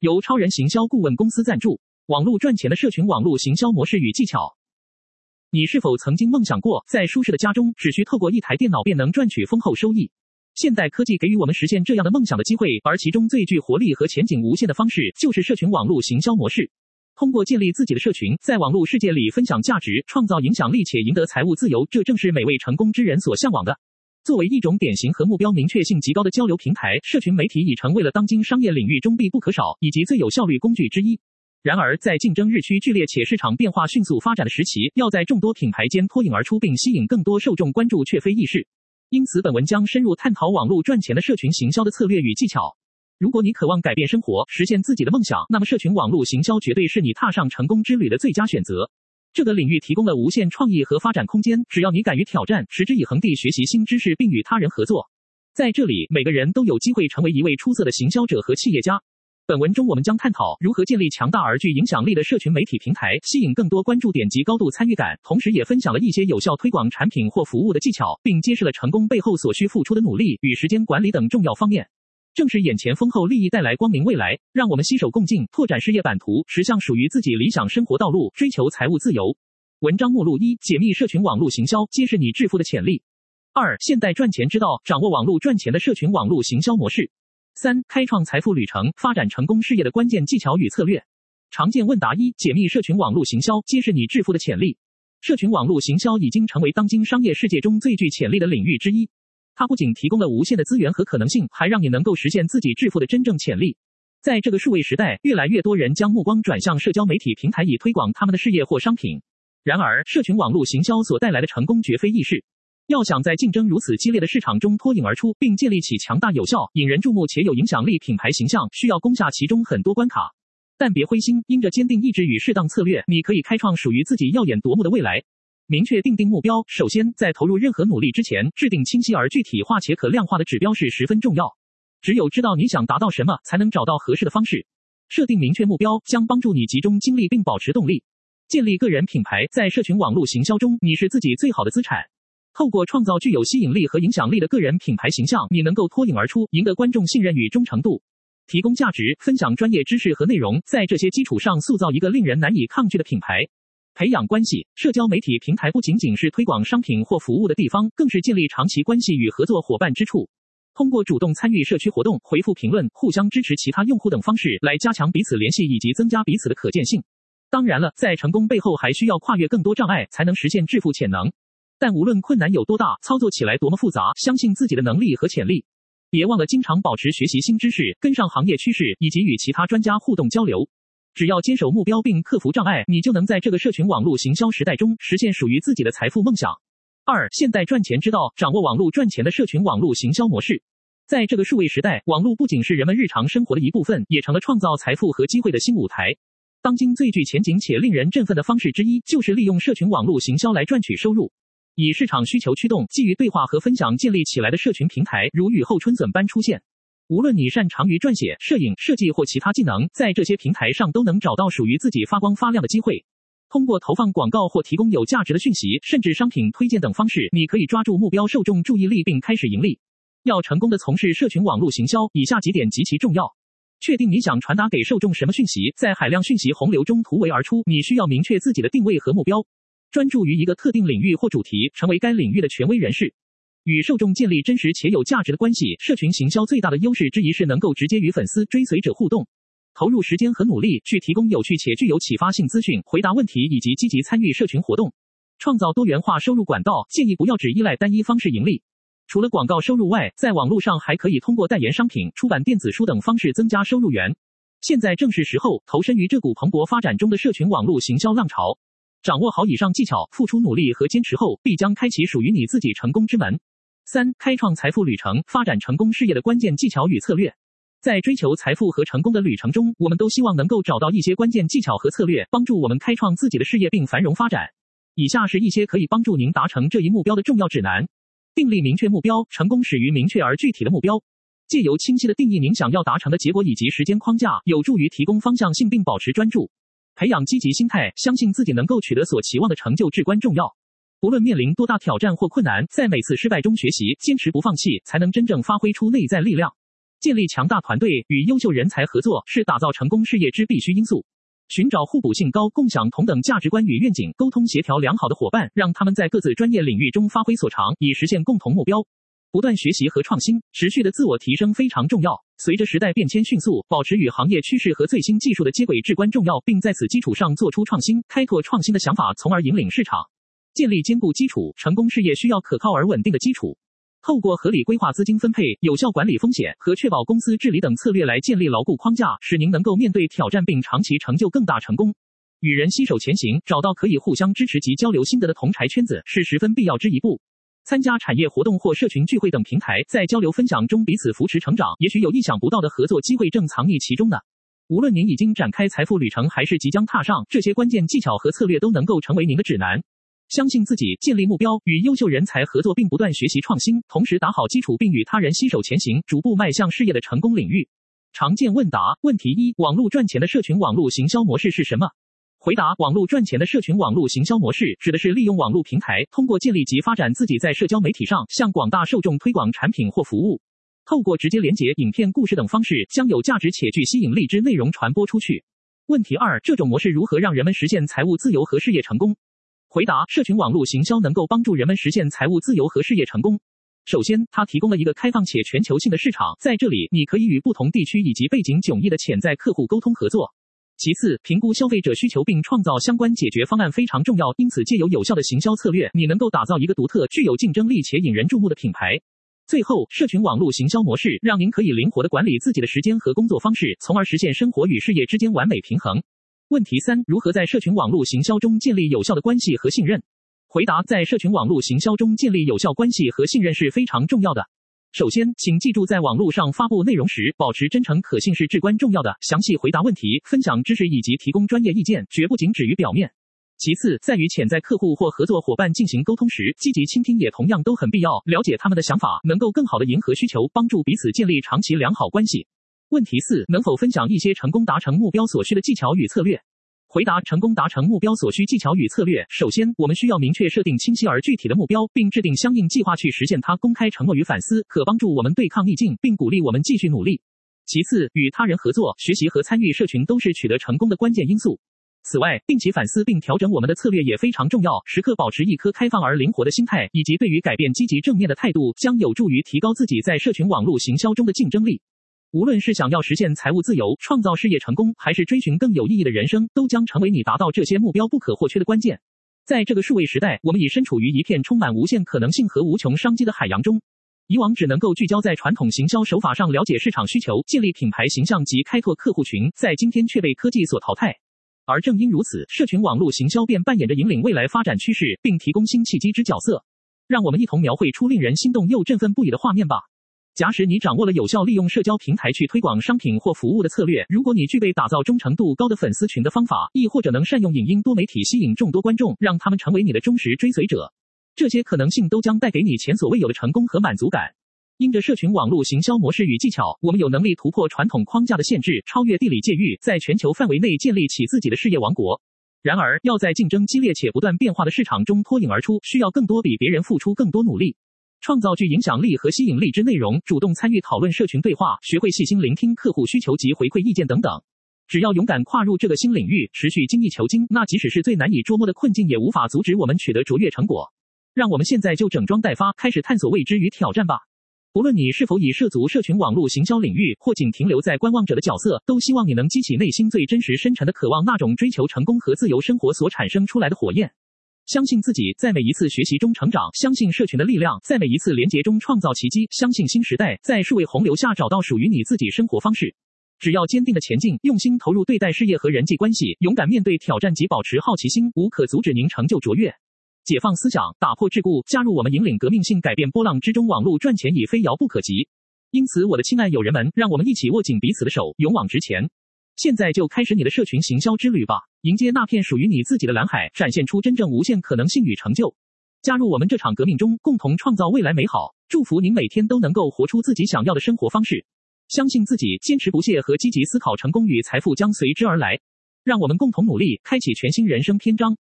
由超人行销顾问公司赞助，网络赚钱的社群网络行销模式与技巧。你是否曾经梦想过，在舒适的家中，只需透过一台电脑便能赚取丰厚收益？现代科技给予我们实现这样的梦想的机会，而其中最具活力和前景无限的方式，就是社群网络行销模式。通过建立自己的社群，在网络世界里分享价值、创造影响力且赢得财务自由，这正是每位成功之人所向往的。作为一种典型和目标明确性极高的交流平台，社群媒体已成为了当今商业领域中必不可少以及最有效率工具之一。然而，在竞争日趋剧烈且市场变化迅速发展的时期，要在众多品牌间脱颖而出并吸引更多受众关注，却非易事。因此，本文将深入探讨网络赚钱的社群行销的策略与技巧。如果你渴望改变生活，实现自己的梦想，那么社群网络行销绝对是你踏上成功之旅的最佳选择。这个领域提供了无限创意和发展空间，只要你敢于挑战，持之以恒地学习新知识，并与他人合作。在这里，每个人都有机会成为一位出色的行销者和企业家。本文中，我们将探讨如何建立强大而具影响力的社群媒体平台，吸引更多关注点及高度参与感，同时也分享了一些有效推广产品或服务的技巧，并揭示了成功背后所需付出的努力与时间管理等重要方面。正是眼前丰厚利益带来光明未来，让我们携手共进，拓展事业版图，驶向属于自己理想生活道路，追求财务自由。文章目录一：解密社群网络行销，揭示你致富的潜力。二、现代赚钱之道，掌握网络赚钱的社群网络行销模式。三、开创财富旅程，发展成功事业的关键技巧与策略。常见问答一：解密社群网络行销，揭示你致富的潜力。社群网络行销已经成为当今商业世界中最具潜力的领域之一。它不仅提供了无限的资源和可能性，还让你能够实现自己致富的真正潜力。在这个数位时代，越来越多人将目光转向社交媒体平台，以推广他们的事业或商品。然而，社群网络行销所带来的成功绝非易事。要想在竞争如此激烈的市场中脱颖而出，并建立起强大、有效、引人注目且有影响力品牌形象，需要攻下其中很多关卡。但别灰心，因着坚定意志与适当策略，你可以开创属于自己耀眼夺目的未来。明确定定目标，首先在投入任何努力之前，制定清晰而具体化且可量化的指标是十分重要。只有知道你想达到什么，才能找到合适的方式。设定明确目标将帮助你集中精力并保持动力。建立个人品牌，在社群网络行销中，你是自己最好的资产。透过创造具有吸引力和影响力的个人品牌形象，你能够脱颖而出，赢得观众信任与忠诚度。提供价值，分享专业知识和内容，在这些基础上塑造一个令人难以抗拒的品牌。培养关系，社交媒体平台不仅仅是推广商品或服务的地方，更是建立长期关系与合作伙伴之处。通过主动参与社区活动、回复评论、互相支持其他用户等方式来加强彼此联系以及增加彼此的可见性。当然了，在成功背后还需要跨越更多障碍，才能实现致富潜能。但无论困难有多大，操作起来多么复杂，相信自己的能力和潜力。别忘了经常保持学习新知识，跟上行业趋势，以及与其他专家互动交流。只要坚守目标并克服障碍，你就能在这个社群网络行销时代中实现属于自己的财富梦想。二、现代赚钱之道，掌握网络赚钱的社群网络行销模式。在这个数位时代，网络不仅是人们日常生活的一部分，也成了创造财富和机会的新舞台。当今最具前景且令人振奋的方式之一，就是利用社群网络行销来赚取收入。以市场需求驱动，基于对话和分享建立起来的社群平台，如雨后春笋般出现。无论你擅长于撰写、摄影、设计或其他技能，在这些平台上都能找到属于自己发光发亮的机会。通过投放广告或提供有价值的讯息，甚至商品推荐等方式，你可以抓住目标受众注意力并开始盈利。要成功的从事社群网络行销，以下几点极其重要：确定你想传达给受众什么讯息，在海量讯息洪流中突围而出，你需要明确自己的定位和目标，专注于一个特定领域或主题，成为该领域的权威人士。与受众建立真实且有价值的关系，社群行销最大的优势之一是能够直接与粉丝、追随者互动。投入时间和努力去提供有趣且具有启发性资讯，回答问题以及积极参与社群活动，创造多元化收入管道。建议不要只依赖单一方式盈利。除了广告收入外，在网络上还可以通过代言商品、出版电子书等方式增加收入源。现在正是时候投身于这股蓬勃发展中的社群网络行销浪潮。掌握好以上技巧，付出努力和坚持后，必将开启属于你自己成功之门。三、开创财富旅程，发展成功事业的关键技巧与策略。在追求财富和成功的旅程中，我们都希望能够找到一些关键技巧和策略，帮助我们开创自己的事业并繁荣发展。以下是一些可以帮助您达成这一目标的重要指南：订立明确目标，成功始于明确而具体的目标。借由清晰的定义您想要达成的结果以及时间框架，有助于提供方向性并保持专注。培养积极心态，相信自己能够取得所期望的成就至关重要。无论面临多大挑战或困难，在每次失败中学习，坚持不放弃，才能真正发挥出内在力量。建立强大团队与优秀人才合作是打造成功事业之必须因素。寻找互补性高、共享同等价值观与愿景、沟通协调良好的伙伴，让他们在各自专业领域中发挥所长，以实现共同目标。不断学习和创新，持续的自我提升非常重要。随着时代变迁迅速，保持与行业趋势和最新技术的接轨至关重要，并在此基础上做出创新，开拓创新的想法，从而引领市场。建立坚固基础，成功事业需要可靠而稳定的基础。透过合理规划资金分配、有效管理风险和确保公司治理等策略来建立牢固框架，使您能够面对挑战并长期成就更大成功。与人携手前行，找到可以互相支持及交流心得的同柴圈子是十分必要之一步。参加产业活动或社群聚会等平台，在交流分享中彼此扶持成长，也许有意想不到的合作机会正藏匿其中呢。无论您已经展开财富旅程，还是即将踏上，这些关键技巧和策略都能够成为您的指南。相信自己，建立目标，与优秀人才合作，并不断学习创新，同时打好基础，并与他人携手前行，逐步迈向事业的成功领域。常见问答问题一：网络赚钱的社群网络行销模式是什么？回答：网络赚钱的社群网络行销模式，指的是利用网络平台，通过建立及发展自己在社交媒体上向广大受众推广产品或服务，透过直接连接、影片、故事等方式，将有价值且具吸引力之内容传播出去。问题二：这种模式如何让人们实现财务自由和事业成功？回答：社群网络行销能够帮助人们实现财务自由和事业成功。首先，它提供了一个开放且全球性的市场，在这里你可以与不同地区以及背景迥异的潜在客户沟通合作。其次，评估消费者需求并创造相关解决方案非常重要，因此借由有效的行销策略，你能够打造一个独特、具有竞争力且引人注目的品牌。最后，社群网络行销模式让您可以灵活地管理自己的时间和工作方式，从而实现生活与事业之间完美平衡。问题三：如何在社群网络行销中建立有效的关系和信任？回答：在社群网络行销中建立有效关系和信任是非常重要的。首先，请记住，在网络上发布内容时，保持真诚可信是至关重要的。详细回答问题、分享知识以及提供专业意见，绝不仅止于表面。其次，在与潜在客户或合作伙伴进行沟通时，积极倾听也同样都很必要。了解他们的想法，能够更好地迎合需求，帮助彼此建立长期良好关系。问题四：能否分享一些成功达成目标所需的技巧与策略？回答：成功达成目标所需技巧与策略。首先，我们需要明确设定清晰而具体的目标，并制定相应计划去实现它。公开承诺与反思，可帮助我们对抗逆境，并鼓励我们继续努力。其次，与他人合作、学习和参与社群都是取得成功的关键因素。此外，定期反思并调整我们的策略也非常重要。时刻保持一颗开放而灵活的心态，以及对于改变积极正面的态度，将有助于提高自己在社群网络行销中的竞争力。无论是想要实现财务自由、创造事业成功，还是追寻更有意义的人生，都将成为你达到这些目标不可或缺的关键。在这个数位时代，我们已身处于一片充满无限可能性和无穷商机的海洋中。以往只能够聚焦在传统行销手法上，了解市场需求、建立品牌形象及开拓客户群，在今天却被科技所淘汰。而正因如此，社群网络行销便扮演着引领未来发展趋势，并提供新契机之角色。让我们一同描绘出令人心动又振奋不已的画面吧。假使你掌握了有效利用社交平台去推广商品或服务的策略，如果你具备打造忠诚度高的粉丝群的方法，亦或者能善用影音多媒体吸引众多观众，让他们成为你的忠实追随者，这些可能性都将带给你前所未有的成功和满足感。因着社群网络行销模式与技巧，我们有能力突破传统框架的限制，超越地理界域，在全球范围内建立起自己的事业王国。然而，要在竞争激烈且不断变化的市场中脱颖而出，需要更多比别人付出更多努力。创造具影响力和吸引力之内容，主动参与讨论社群对话，学会细心聆听客户需求及回馈意见等等。只要勇敢跨入这个新领域，持续精益求精，那即使是最难以捉摸的困境，也无法阻止我们取得卓越成果。让我们现在就整装待发，开始探索未知与挑战吧。不论你是否已涉足社群网络行销领域，或仅停留在观望者的角色，都希望你能激起内心最真实深沉的渴望，那种追求成功和自由生活所产生出来的火焰。相信自己，在每一次学习中成长；相信社群的力量，在每一次连结中创造奇迹；相信新时代，在数位洪流下找到属于你自己生活方式。只要坚定的前进，用心投入对待事业和人际关系，勇敢面对挑战及保持好奇心，无可阻止您成就卓越。解放思想，打破桎梏，加入我们，引领革命性改变。波浪之中，网络赚钱已非遥不可及。因此，我的亲爱友人们，让我们一起握紧彼此的手，勇往直前。现在就开始你的社群行销之旅吧，迎接那片属于你自己的蓝海，展现出真正无限可能性与成就。加入我们这场革命中，共同创造未来美好。祝福您每天都能够活出自己想要的生活方式，相信自己，坚持不懈和积极思考，成功与财富将随之而来。让我们共同努力，开启全新人生篇章。